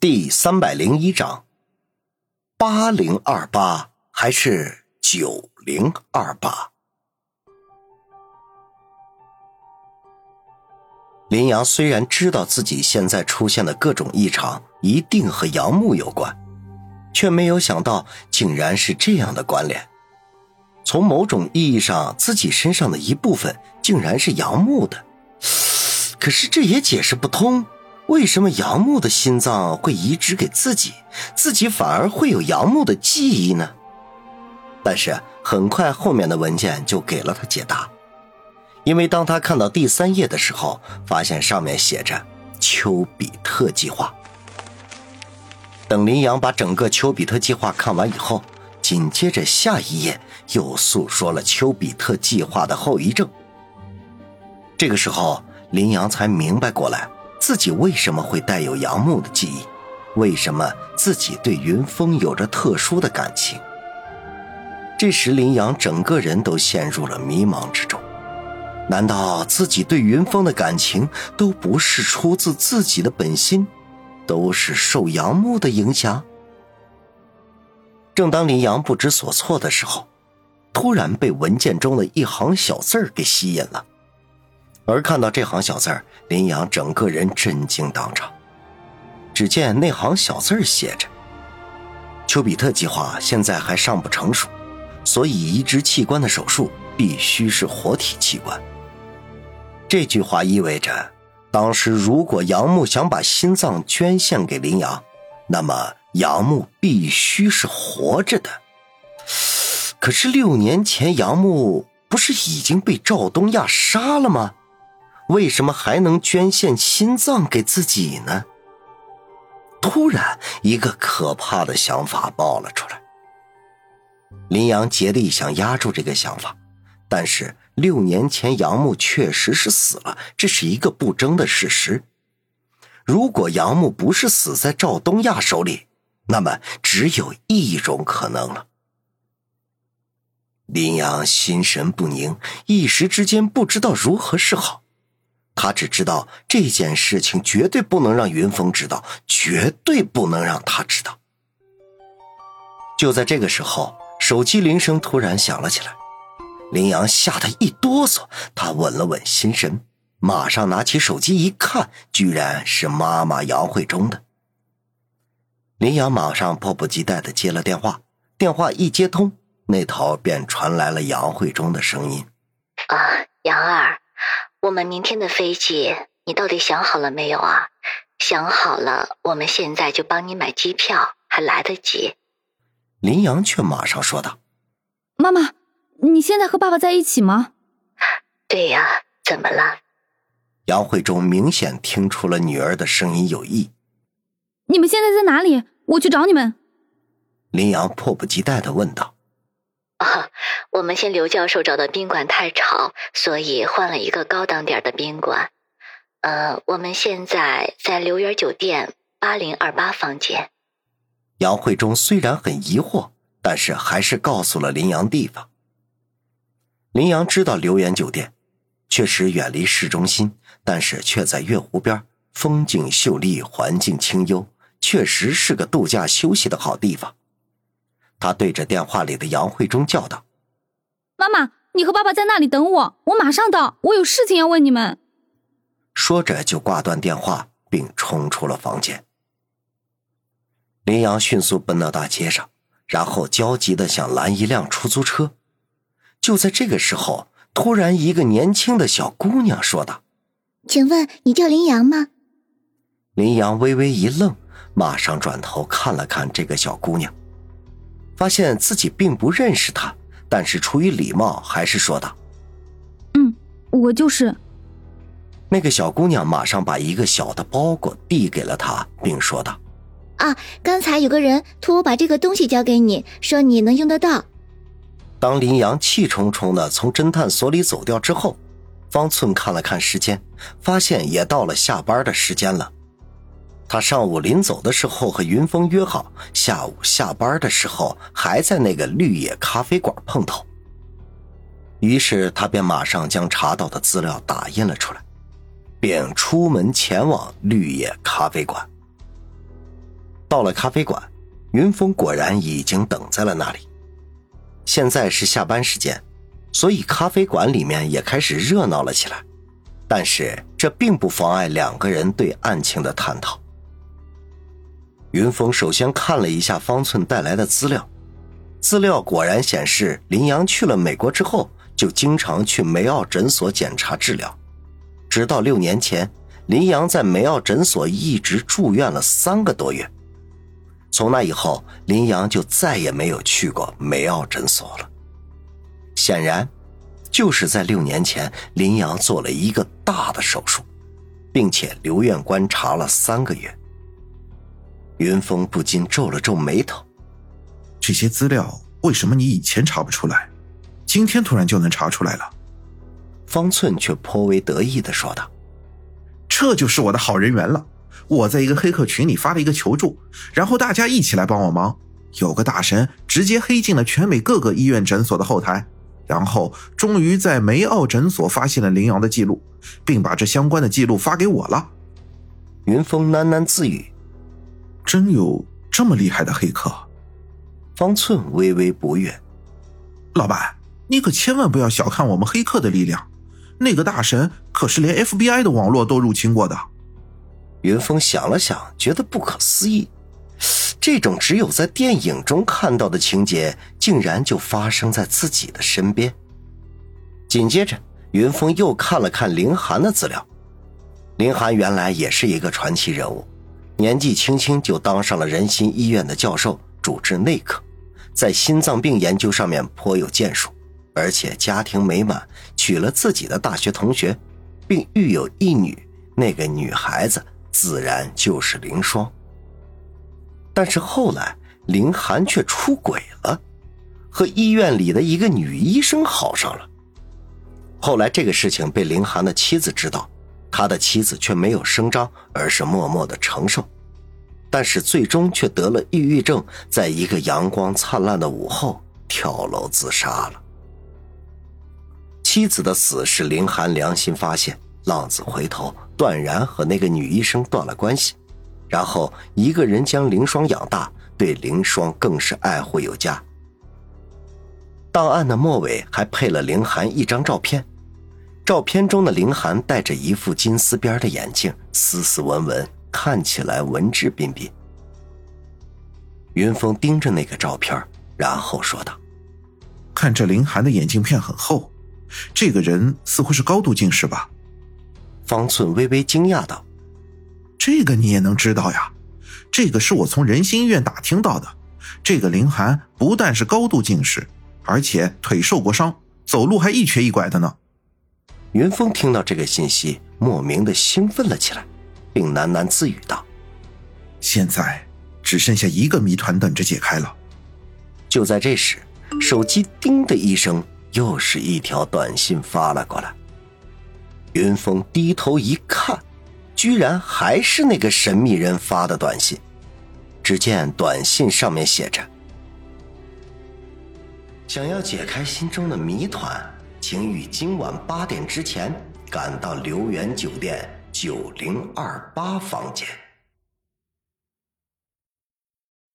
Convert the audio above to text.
第三百零一章，八零二八还是九零二八？林阳虽然知道自己现在出现的各种异常一定和杨木有关，却没有想到竟然是这样的关联。从某种意义上，自己身上的一部分竟然是杨木的，可是这也解释不通。为什么杨木的心脏会移植给自己，自己反而会有杨木的记忆呢？但是很快后面的文件就给了他解答，因为当他看到第三页的时候，发现上面写着“丘比特计划”。等林阳把整个丘比特计划看完以后，紧接着下一页又诉说了丘比特计划的后遗症。这个时候，林阳才明白过来。自己为什么会带有杨木的记忆？为什么自己对云峰有着特殊的感情？这时，林阳整个人都陷入了迷茫之中。难道自己对云峰的感情都不是出自自己的本心，都是受杨木的影响？正当林阳不知所措的时候，突然被文件中的一行小字给吸引了。而看到这行小字儿林阳整个人震惊当场。只见那行小字儿写着：“丘比特计划现在还尚不成熟，所以移植器官的手术必须是活体器官。”这句话意味着，当时如果杨木想把心脏捐献给林阳，那么杨木必须是活着的。可是六年前杨木不是已经被赵东亚杀了吗？为什么还能捐献心脏给自己呢？突然，一个可怕的想法爆了出来。林阳竭力想压住这个想法，但是六年前杨木确实是死了，这是一个不争的事实。如果杨木不是死在赵东亚手里，那么只有一种可能了。林阳心神不宁，一时之间不知道如何是好。他只知道这件事情绝对不能让云峰知道，绝对不能让他知道。就在这个时候，手机铃声突然响了起来，林阳吓得一哆嗦，他稳了稳心神，马上拿起手机一看，居然是妈妈杨慧中的。林阳马上迫不及待的接了电话，电话一接通，那头便传来了杨慧中的声音：“啊，杨儿。”我们明天的飞机，你到底想好了没有啊？想好了，我们现在就帮你买机票，还来得及。林阳却马上说道：“妈妈，你现在和爸爸在一起吗？”“对呀，怎么了？”杨慧中明显听出了女儿的声音有异。“你们现在在哪里？我去找你们。”林阳迫不及待的问道。我们先刘教授找的宾馆太吵，所以换了一个高档点的宾馆。呃，我们现在在留园酒店八零二八房间。杨慧中虽然很疑惑，但是还是告诉了林阳地方。林阳知道留园酒店确实远离市中心，但是却在月湖边，风景秀丽，环境清幽，确实是个度假休息的好地方。他对着电话里的杨慧中叫道：“妈妈，你和爸爸在那里等我，我马上到，我有事情要问你们。”说着就挂断电话，并冲出了房间。林阳迅速奔到大街上，然后焦急的想拦一辆出租车。就在这个时候，突然一个年轻的小姑娘说道：“请问你叫林阳吗？”林阳微微一愣，马上转头看了看这个小姑娘。发现自己并不认识他，但是出于礼貌，还是说道：“嗯，我就是。”那个小姑娘马上把一个小的包裹递给了他，并说道：“啊，刚才有个人托我把这个东西交给你，说你能用得到。”当林阳气冲冲的从侦探所里走掉之后，方寸看了看时间，发现也到了下班的时间了。他上午临走的时候和云峰约好，下午下班的时候还在那个绿野咖啡馆碰头。于是他便马上将查到的资料打印了出来，并出门前往绿野咖啡馆。到了咖啡馆，云峰果然已经等在了那里。现在是下班时间，所以咖啡馆里面也开始热闹了起来。但是这并不妨碍两个人对案情的探讨。云峰首先看了一下方寸带来的资料，资料果然显示，林阳去了美国之后，就经常去梅奥诊所检查治疗，直到六年前，林阳在梅奥诊所一直住院了三个多月。从那以后，林阳就再也没有去过梅奥诊所了。显然。就是在六年前，林阳做了一个大的手术，并且留院观察了三个月。云峰不禁皱了皱眉头：“这些资料为什么你以前查不出来，今天突然就能查出来了？”方寸却颇为得意的说道：“这就是我的好人缘了。我在一个黑客群里发了一个求助，然后大家一起来帮我忙。有个大神直接黑进了全美各个医院诊所的后台。”然后终于在梅奥诊所发现了林阳的记录，并把这相关的记录发给我了。云峰喃喃自语：“真有这么厉害的黑客？”方寸微微不悦：“老板，你可千万不要小看我们黑客的力量。那个大神可是连 FBI 的网络都入侵过的。”云峰想了想，觉得不可思议。这种只有在电影中看到的情节，竟然就发生在自己的身边。紧接着，云峰又看了看林寒的资料。林寒原来也是一个传奇人物，年纪轻轻就当上了仁心医院的教授，主治内科，在心脏病研究上面颇有建树，而且家庭美满，娶了自己的大学同学，并育有一女。那个女孩子自然就是林霜。但是后来，林寒却出轨了，和医院里的一个女医生好上了。后来这个事情被林寒的妻子知道，他的妻子却没有声张，而是默默的承受。但是最终却得了抑郁症，在一个阳光灿烂的午后跳楼自杀了。妻子的死是林寒良心发现，浪子回头，断然和那个女医生断了关系。然后一个人将凌霜养大，对凌霜更是爱护有加。档案的末尾还配了凌寒一张照片，照片中的林寒戴着一副金丝边的眼镜，斯斯文文，看起来文质彬彬。云峰盯着那个照片，然后说道：“看这林寒的眼镜片很厚，这个人似乎是高度近视吧？”方寸微微惊讶道。这个你也能知道呀？这个是我从仁心医院打听到的。这个林寒不但是高度近视，而且腿受过伤，走路还一瘸一拐的呢。云峰听到这个信息，莫名的兴奋了起来，并喃喃自语道：“现在只剩下一个谜团等着解开了。”就在这时，手机“叮”的一声，又是一条短信发了过来。云峰低头一看。居然还是那个神秘人发的短信。只见短信上面写着：“想要解开心中的谜团，请于今晚八点之前赶到留园酒店九零二八房间。”